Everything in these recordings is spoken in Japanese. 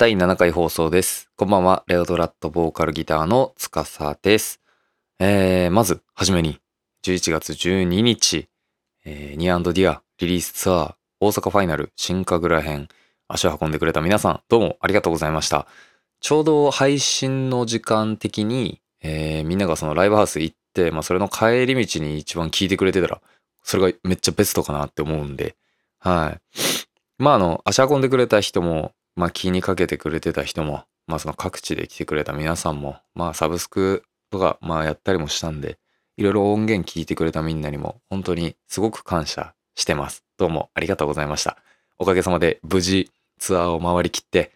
第7回放送です。こんばんは、レオドラットボーカルギターの司です。えー、まず、はじめに、11月12日、えー、ニアンドディアリリースツアー大阪ファイナル新神楽編、足を運んでくれた皆さん、どうもありがとうございました。ちょうど配信の時間的に、えー、みんながそのライブハウス行って、まあそれの帰り道に一番聞いてくれてたら、それがめっちゃベストかなって思うんで、はい。まああの、足運んでくれた人も、まあ気にかけてくれてた人も、まあその各地で来てくれた皆さんも、まあサブスクとか、まあやったりもしたんで、いろいろ音源聞いてくれたみんなにも、本当にすごく感謝してます。どうもありがとうございました。おかげさまで無事ツアーを回りきって、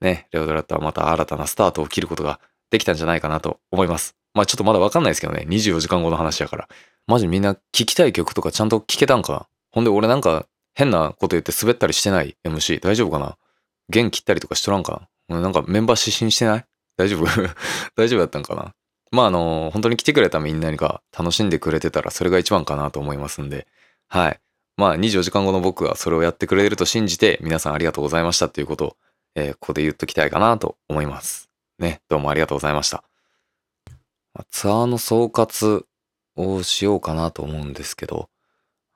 ね、レオドラットはまた新たなスタートを切ることができたんじゃないかなと思います。まあちょっとまだわかんないですけどね、24時間後の話やから。マジみんな聞きたい曲とかちゃんと聞けたんかほんで俺なんか変なこと言って滑ったりしてない MC 大丈夫かな？弦切ったりとかしとらんかな？なんかメンバー失神してない？大丈夫？大丈夫だったんかな？まああの本当に来てくれたみんなが楽しんでくれてたらそれが一番かなと思いますんで。はい。まあ24時間後の僕がそれをやってくれると信じて皆さんありがとうございましたっていうことを、えーここで言っときたいかなと思います。ね。どうもありがとうございました。ツアーの総括をしようかなと思うんですけど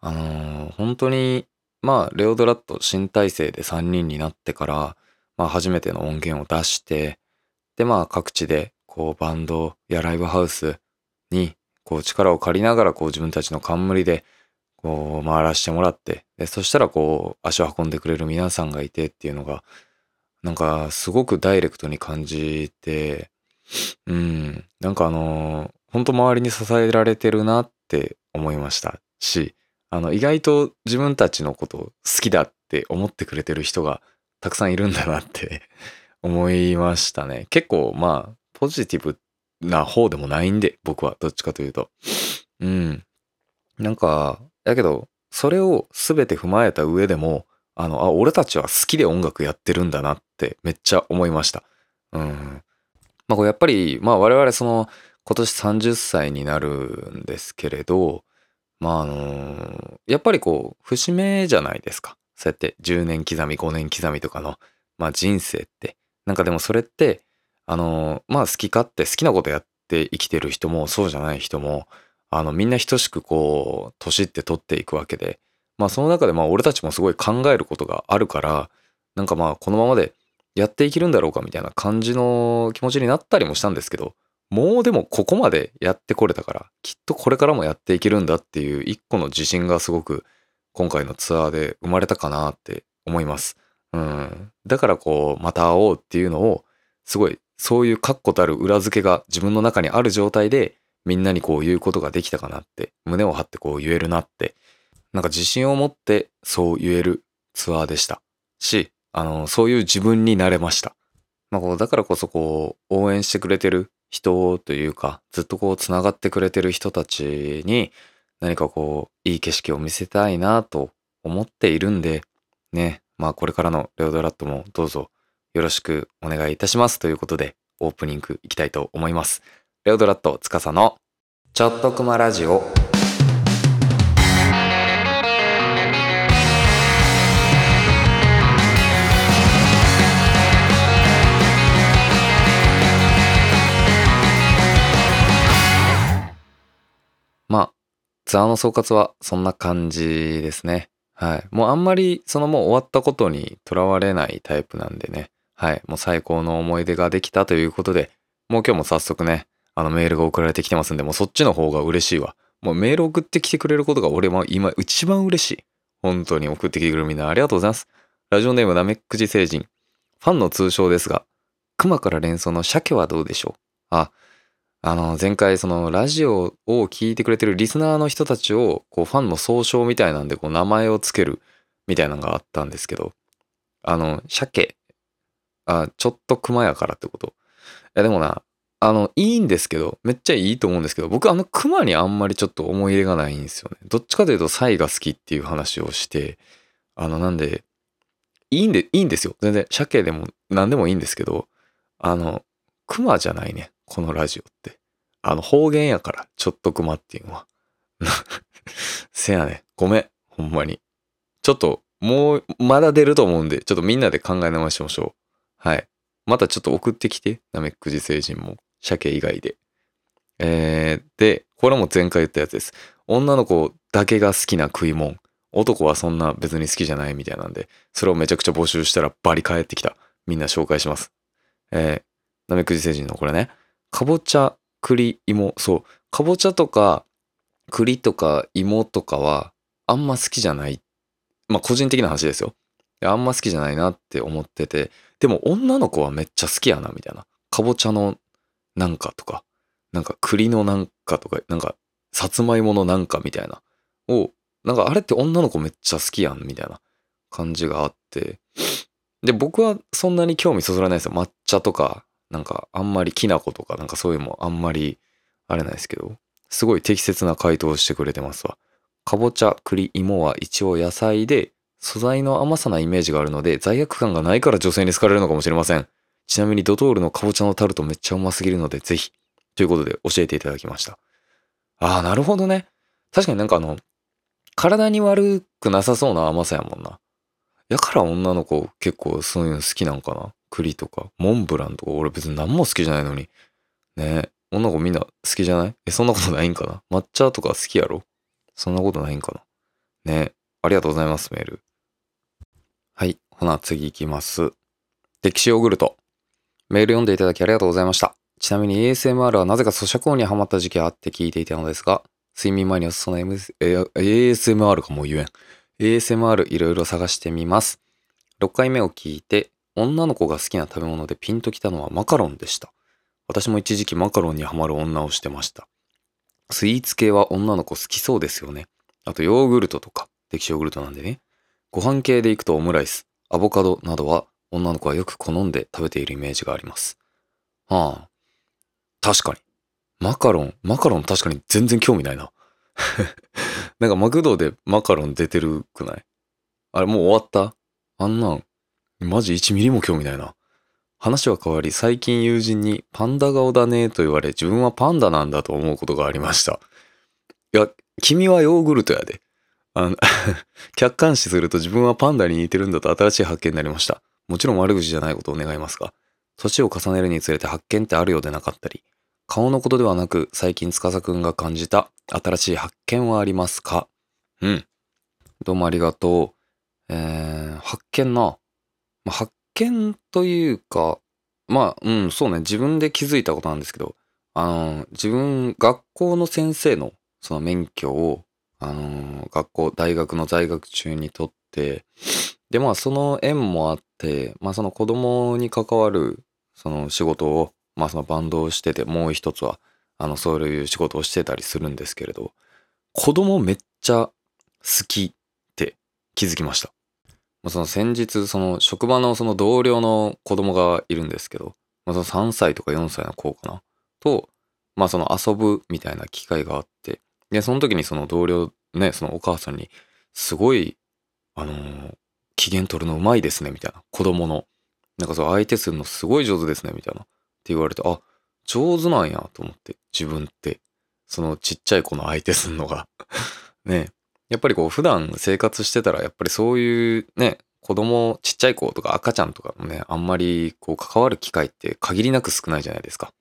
あのー本当にまあレオドラット新体制で3人になってから、まあ、初めての音源を出してでまあ各地でこうバンドやライブハウスにこう力を借りながらこう自分たちの冠でこう回らせてもらってでそしたらこう足を運んでくれる皆さんがいてっていうのがなんかすごくダイレクトに感じてうんなんかあの本当周りに支えられてるなって思いましたしあの意外と自分たちのこと好きだって思ってくれてる人がたくさんいるんだなって 思いましたね。結構まあポジティブな方でもないんで僕はどっちかというと。うん。なんかだけどそれを全て踏まえた上でもあのあ俺たちは好きで音楽やってるんだなってめっちゃ思いました。うん。まあこれやっぱりまあ我々その今年30歳になるんですけれどまああのやっぱりこう節目じゃないですか。そうやって10年刻み5年刻みとかのまあ人生って。なんかでもそれってあのまあ好き勝手好きなことやって生きてる人もそうじゃない人もあのみんな等しくこう年って取っていくわけで。まあその中でまあ俺たちもすごい考えることがあるからなんかまあこのままでやっていけるんだろうかみたいな感じの気持ちになったりもしたんですけどもうでもここまでやってこれたからきっとこれからもやっていけるんだっていう一個の自信がすごく今回のツアーで生まれたかなって思います。うん。だからこうまた会おうっていうのをすごいそういう確固たる裏付けが自分の中にある状態でみんなにこう言うことができたかなって胸を張ってこう言えるなってなんか自信を持ってそう言えるツアーでしたしあのそういう自分になれました。まあ、こうだからこそこう応援してくれてる人というかずっとこう繋がってくれてる人たちに何かこういい景色を見せたいなと思っているんでね。まあこれからのレオドラットもどうぞよろしくお願いいたします。ということでオープニングいきたいと思います。レオドラット司のちょっとくまラジオ。ツアーの総括はそんな感じですね。はい。もうあんまりそのもう終わったことにとらわれないタイプなんでね。はい。もう最高の思い出ができたということで、もう今日も早速ね、あのメールが送られてきてますんで、もうそっちの方が嬉しいわ。もうメール送ってきてくれることが俺は今一番嬉しい。本当に送ってきてくれるみんなありがとうございます。ラジオネームナメックジ星人。ファンの通称ですが、熊から連想の鮭はどうでしょう？あ、あの、前回そのラジオを聞いてくれてるリスナーの人たちを、こうファンの総称みたいなんで、こう名前をつけるみたいなのがあったんですけど、あの、鮭、あ、ちょっと熊やからってこと。いやでもな、あの、いいんですけど、めっちゃいいと思うんですけど、僕あの熊にあんまりちょっと思い入れがないんですよね。どっちかというとサイが好きっていう話をして、あの、なんで、いいんで、いいんですよ。全然、鮭でも何でもいいんですけど、あの、熊じゃないね。このラジオって。あの方言やから、ちょっと熊っていうのは。せやね。ごめん。ほんまに。ちょっと、もう、まだ出ると思うんで、ちょっとみんなで考え直しましょう。はい。またちょっと送ってきて、ナメック星星人も。鮭以外で。えー、で、これも前回言ったやつです。女の子だけが好きな食い物。男はそんな別に好きじゃないみたいなんで、それをめちゃくちゃ募集したらバリ返ってきた。みんな紹介します。えー、ナメクジ星人のこれね、かぼちゃ、栗、芋、そう、かぼちゃとか栗とか芋とかはあんま好きじゃない。まあ個人的な話ですよ。あんま好きじゃないなって思ってて、でも女の子はめっちゃ好きやなみたいな。かぼちゃのなんかとか、なんか栗のなんかとか、なんかさつまいものなんかみたいな。を、なんかあれって女の子めっちゃ好きやんみたいな感じがあって。で、僕はそんなに興味そそらないですよ。抹茶とか、なんかあんまりきな粉とか、なんかそういうのもあんまりあれないですけど、すごい適切な回答をしてくれてますわ。かぼちゃ、栗、芋は一応野菜で、素材の甘さなイメージがあるので、罪悪感がないから女性に好かれるのかもしれません。ちなみにドトールのかぼちゃのタルトめっちゃうますぎるので、ぜひ。ということで教えていただきました。ああ、なるほどね。確かになんかあの、体に悪くなさそうな甘さやもんな。やから女の子結構そういうの好きなんかな。栗とか、モンブランとか、俺別に何も好きじゃないのに。ねえ女の子みんな好きじゃない？え、そんなことないんかな？抹茶とか好きやろ？そんなことないんかな？ねえありがとうございます、メール。はい。ほな、次行きます。歴史ヨーグルト。メール読んでいただきありがとうございました。ちなみに ASMR はなぜか咀嚼音にハマった時期あって聞いていたのですが、睡眠前におすすめの ASMR かもう言えん。ASMR いろいろ探してみます。6回目を聞いて、女の子が好きな食べ物でピンときたのはマカロンでした。私も一時期マカロンにハマる女をしてました。スイーツ系は女の子好きそうですよね。あとヨーグルトとか、歴史ヨーグルトなんでね。ご飯系で行くとオムライス、アボカドなどは女の子はよく好んで食べているイメージがあります。はあ。確かに。マカロン、マカロン確かに全然興味ないな。なんかマクドでマカロン出てるくない？あれもう終わった？あんなん、マジ1ミリも興味ないな。話は変わり、最近友人にパンダ顔だねと言われ、自分はパンダなんだと思うことがありました。いや、君はヨーグルトやで。あの 客観視すると自分はパンダに似てるんだと新しい発見になりました。もちろん悪口じゃないことを願いますが、年を重ねるにつれて発見ってあるようでなかったり、顔のことではなく、最近司くんが感じた新しい発見はありますか？うん。どうもありがとう。えー、発見な。まあ、発見というか、まあ、うん、そうね、自分で気づいたことなんですけど、あの、自分、学校の先生の、その免許を、あの、学校、大学の在学中に取って、で、まあ、その縁もあって、まあ、その子供に関わる、その仕事を、まあ、そのバンドをしてて、もう一つは、あの、そういう仕事をしてたりするんですけれど、子供めっちゃ好きって気づきました。その先日、その職場のその同僚の子供がいるんですけど、まあ、その3歳とか4歳の子かな？と、まあその遊ぶみたいな機会があって、で、その時にその同僚、ね、そのお母さんに、すごい、あのー、機嫌取るのうまいですね、みたいな。子供の。なんかそう、相手するのすごい上手ですね、みたいな。って言われて、あ、上手なんや、と思って、自分って。そのちっちゃい子の相手すんのが ね。やっぱりこう普段生活してたらやっぱりそういうね、子供、ちっちゃい子とか赤ちゃんとかもね、あんまりこう関わる機会って限りなく少ないじゃないですか。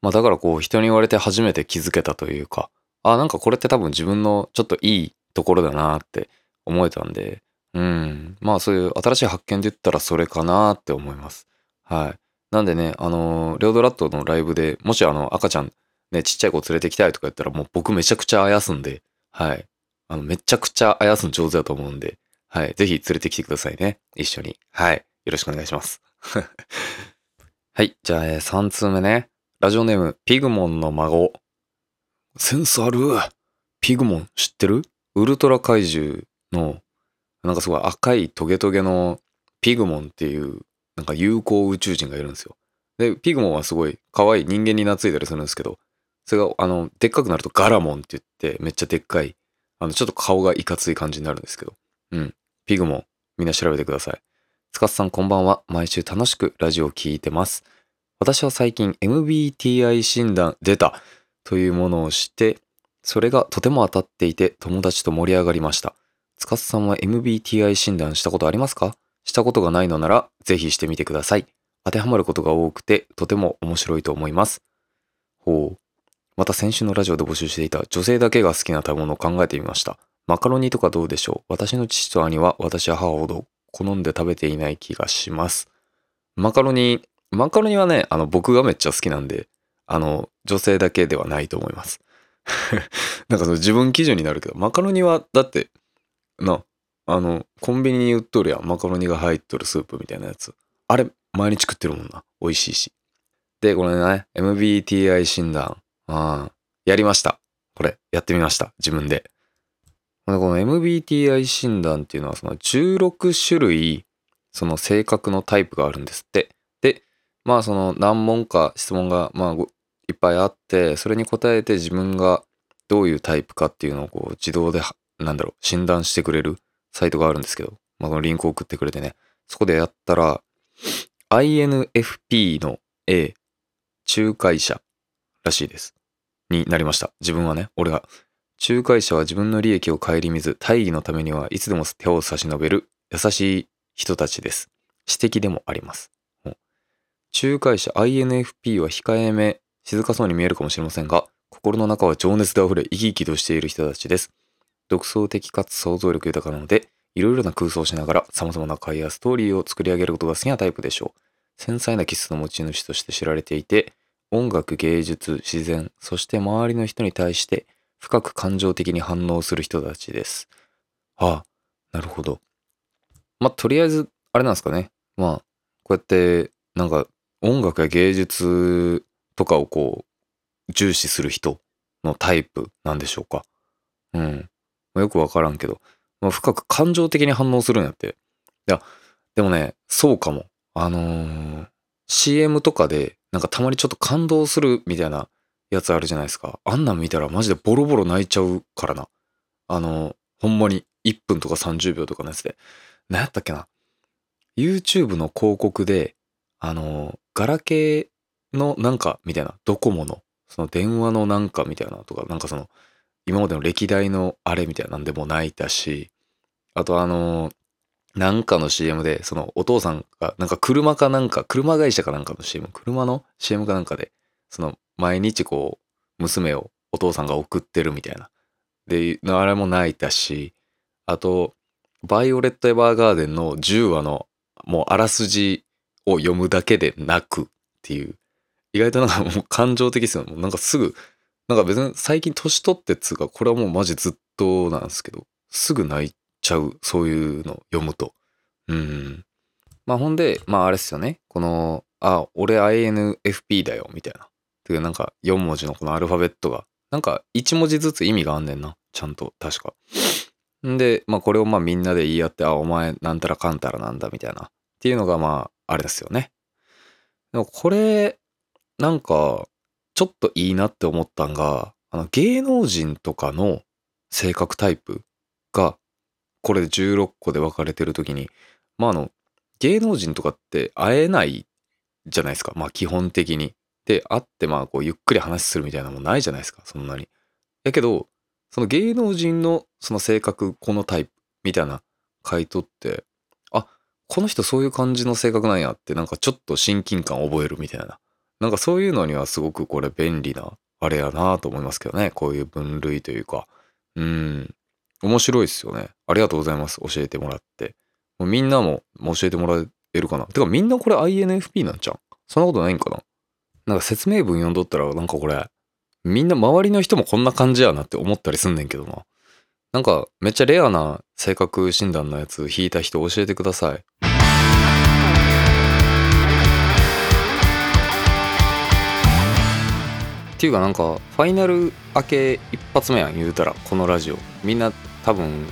まあだからこう人に言われて初めて気づけたというか、あ、なんかこれって多分自分のちょっといいところだなって思えたんで、うん。まあそういう新しい発見で言ったらそれかなって思います。はい。なんでね、あのー、レオドラットのライブでもしあの赤ちゃんね、ちっちゃい子連れてきたいとか言ったらもう僕めちゃくちゃあやすんで、はい。あの、めちゃくちゃあやすの上手だと思うんで、はい。ぜひ連れてきてくださいね。一緒に。はい。よろしくお願いします。はい。じゃあ、3通目ね。ラジオネーム、ピグモンの孫。センスあるピグモン知ってる？ウルトラ怪獣の、なんかすごい赤いトゲトゲのピグモンっていう、なんか有効宇宙人がいるんですよ。で、ピグモンはすごい可愛い人間に懐いたりするんですけど、それが、あの、でっかくなるとガラモンって言って、めっちゃでっかいあの、ちょっと顔がいかつい感じになるんですけど。うん。ピグもみんな調べてください。つかさんこんばんは。毎週楽しくラジオを聴いてます。私は最近 MBTI 診断出たというものを知って、それがとても当たっていて友達と盛り上がりました。つかさんは MBTI 診断したことありますか？したことがないのならぜひしてみてください。当てはまることが多くてとても面白いと思います。ほう。また先週のラジオで募集していた女性だけが好きな食べ物を考えてみました。マカロニとかどうでしょう？私の父と兄は私は母ほど好んで食べていない気がします。マカロニ、マカロニはね、あの僕がめっちゃ好きなんで、あの女性だけではないと思います。なんかその自分基準になるけど、マカロニはだって、な、あの、コンビニに売っとるやん。マカロニが入っとるスープみたいなやつ。あれ、毎日食ってるもんな。美味しいし。で、これね、MBTI 診断。ああ、やりました。これ、やってみました。自分で。この MBTI 診断っていうのは、その16種類、その性格のタイプがあるんですって。で、まあその何問か質問が、まあいっぱいあって、それに答えて自分がどういうタイプかっていうのをこう自動で、なんだろう、診断してくれるサイトがあるんですけど、まあこのリンクを送ってくれてね、そこでやったら、INFP の A、仲介者らしいです。になりました。自分はね、俺が。仲介者は自分の利益を顧みず、大義のためにはいつでも手を差し伸べる優しい人たちです。私的でもあります。仲介者 INFP は控えめ、静かそうに見えるかもしれませんが、心の中は情熱で溢れ生き生きとしている人たちです。独創的かつ想像力豊かなので、いろいろな空想をしながら様々な会やストーリーを作り上げることが好きなタイプでしょう。繊細な気質の持ち主として知られていて、音楽、芸術、自然、そして周りの人に対して深く感情的に反応する人たちです。ああ、なるほど。まあ、とりあえず、あれなんですかね。まあ、こうやって、なんか、音楽や芸術とかをこう、重視する人のタイプなんでしょうか。うん。まあよくわからんけど、まあ、深く感情的に反応するんやって。いや、でもね、そうかも。あのー CM とかで、なんかたまにちょっと感動するみたいなやつあるじゃないですか。あんなん見たらマジでボロボロ泣いちゃうからな。あの、ほんまに1分とか30秒とかのやつで。何やったっけな ?YouTube の広告で、あの、ガラケーのなんかみたいな、ドコモの、その電話のなんかみたいなとか、なんかその、今までの歴代のあれみたいなんでも泣いたし、あとあの、なんかの CM で、そのお父さんが、なんか車かなんか、車会社かなんかの CM、車の CM かなんかで、その毎日こう、娘をお父さんが送ってるみたいな。で、あれも泣いたし、あと、バイオレット・エヴァーガーデンの10話の、もうあらすじを読むだけで泣くっていう、意外となんかもう感情的ですよ。もうなんかすぐ、なんか別に最近年取ってっつうか、これはもうマジずっとなんですけど、すぐ泣いてちゃう、そういうの読むと。うん。まあほんで、まああれっすよね。この、あ、俺 INFP だよ、みたいな。てかなんか4文字のこのアルファベットが、なんか1文字ずつ意味があんねんな。ちゃんと、確か。んで、まあこれをまあみんなで言い合って、あ、お前なんたらかんたらなんだ、みたいな。っていうのがまあ、あれですよね。でもこれ、なんか、ちょっといいなって思ったんが、あの芸能人とかの性格タイプが、これで16個で分かれてる時に、まああの、芸能人とかって会えないじゃないですか。まあ基本的に。で、会ってまあこうゆっくり話するみたいなのもないじゃないですか。そんなに。やけど、その芸能人のその性格、このタイプみたいな回答って、あ、この人そういう感じの性格なんやってなんかちょっと親近感覚えるみたいな。なんかそういうのにはすごくこれ便利なあれやなと思いますけどね。こういう分類というか。うん。面白いですよね。ありがとうございます。教えてもらって。もうみんなも教えてもらえるかな。てかみんなこれ INFP なんちゃう？そんなことないんかな？なんか説明文読んどったらなんかこれ、みんな周りの人もこんな感じやなって思ったりすんねんけどな。なんかめっちゃレアな性格診断のやつ引いた人教えてください。っていうかなんかファイナル明け一発目やん言うたらこのラジオみんな多分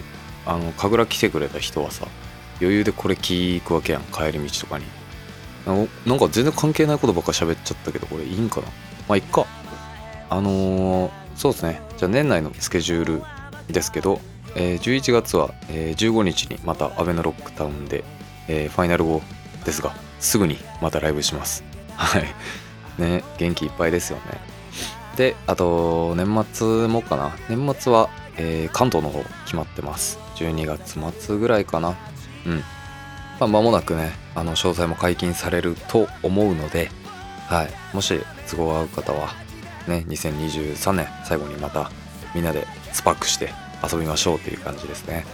あの神楽来てくれた人はさ余裕でこれ聞くわけやん帰り道とかに。なんか全然関係ないことばっか喋っちゃったけどこれいいんかな？まあいっか。あのーそうですね。じゃあ年内のスケジュールですけど、えー11月は、えー15日にまたアベノロックタウンで、えーファイナル後ですがすぐにまたライブします。はい。ね元気いっぱいですよね。であと年末もかな。年末は、えー関東の方決まってます。12月末ぐらいかな。うん。まあ、間もなくねあの詳細も解禁されると思うので、はい、もし都合合う方はね2023年最後にまたみんなでスパックして遊びましょうっていう感じですね。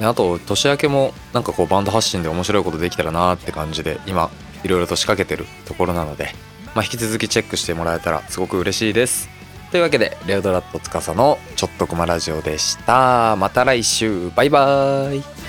であと年明けもなんかこうバンド発信で面白いことできたらなって感じで今いろいろと仕掛けてるところなので、まあ、引き続きチェックしてもらえたらすごく嬉しいです。というわけでレオドラット司のちょっとコマラジオでした。また来週。バイバーイ。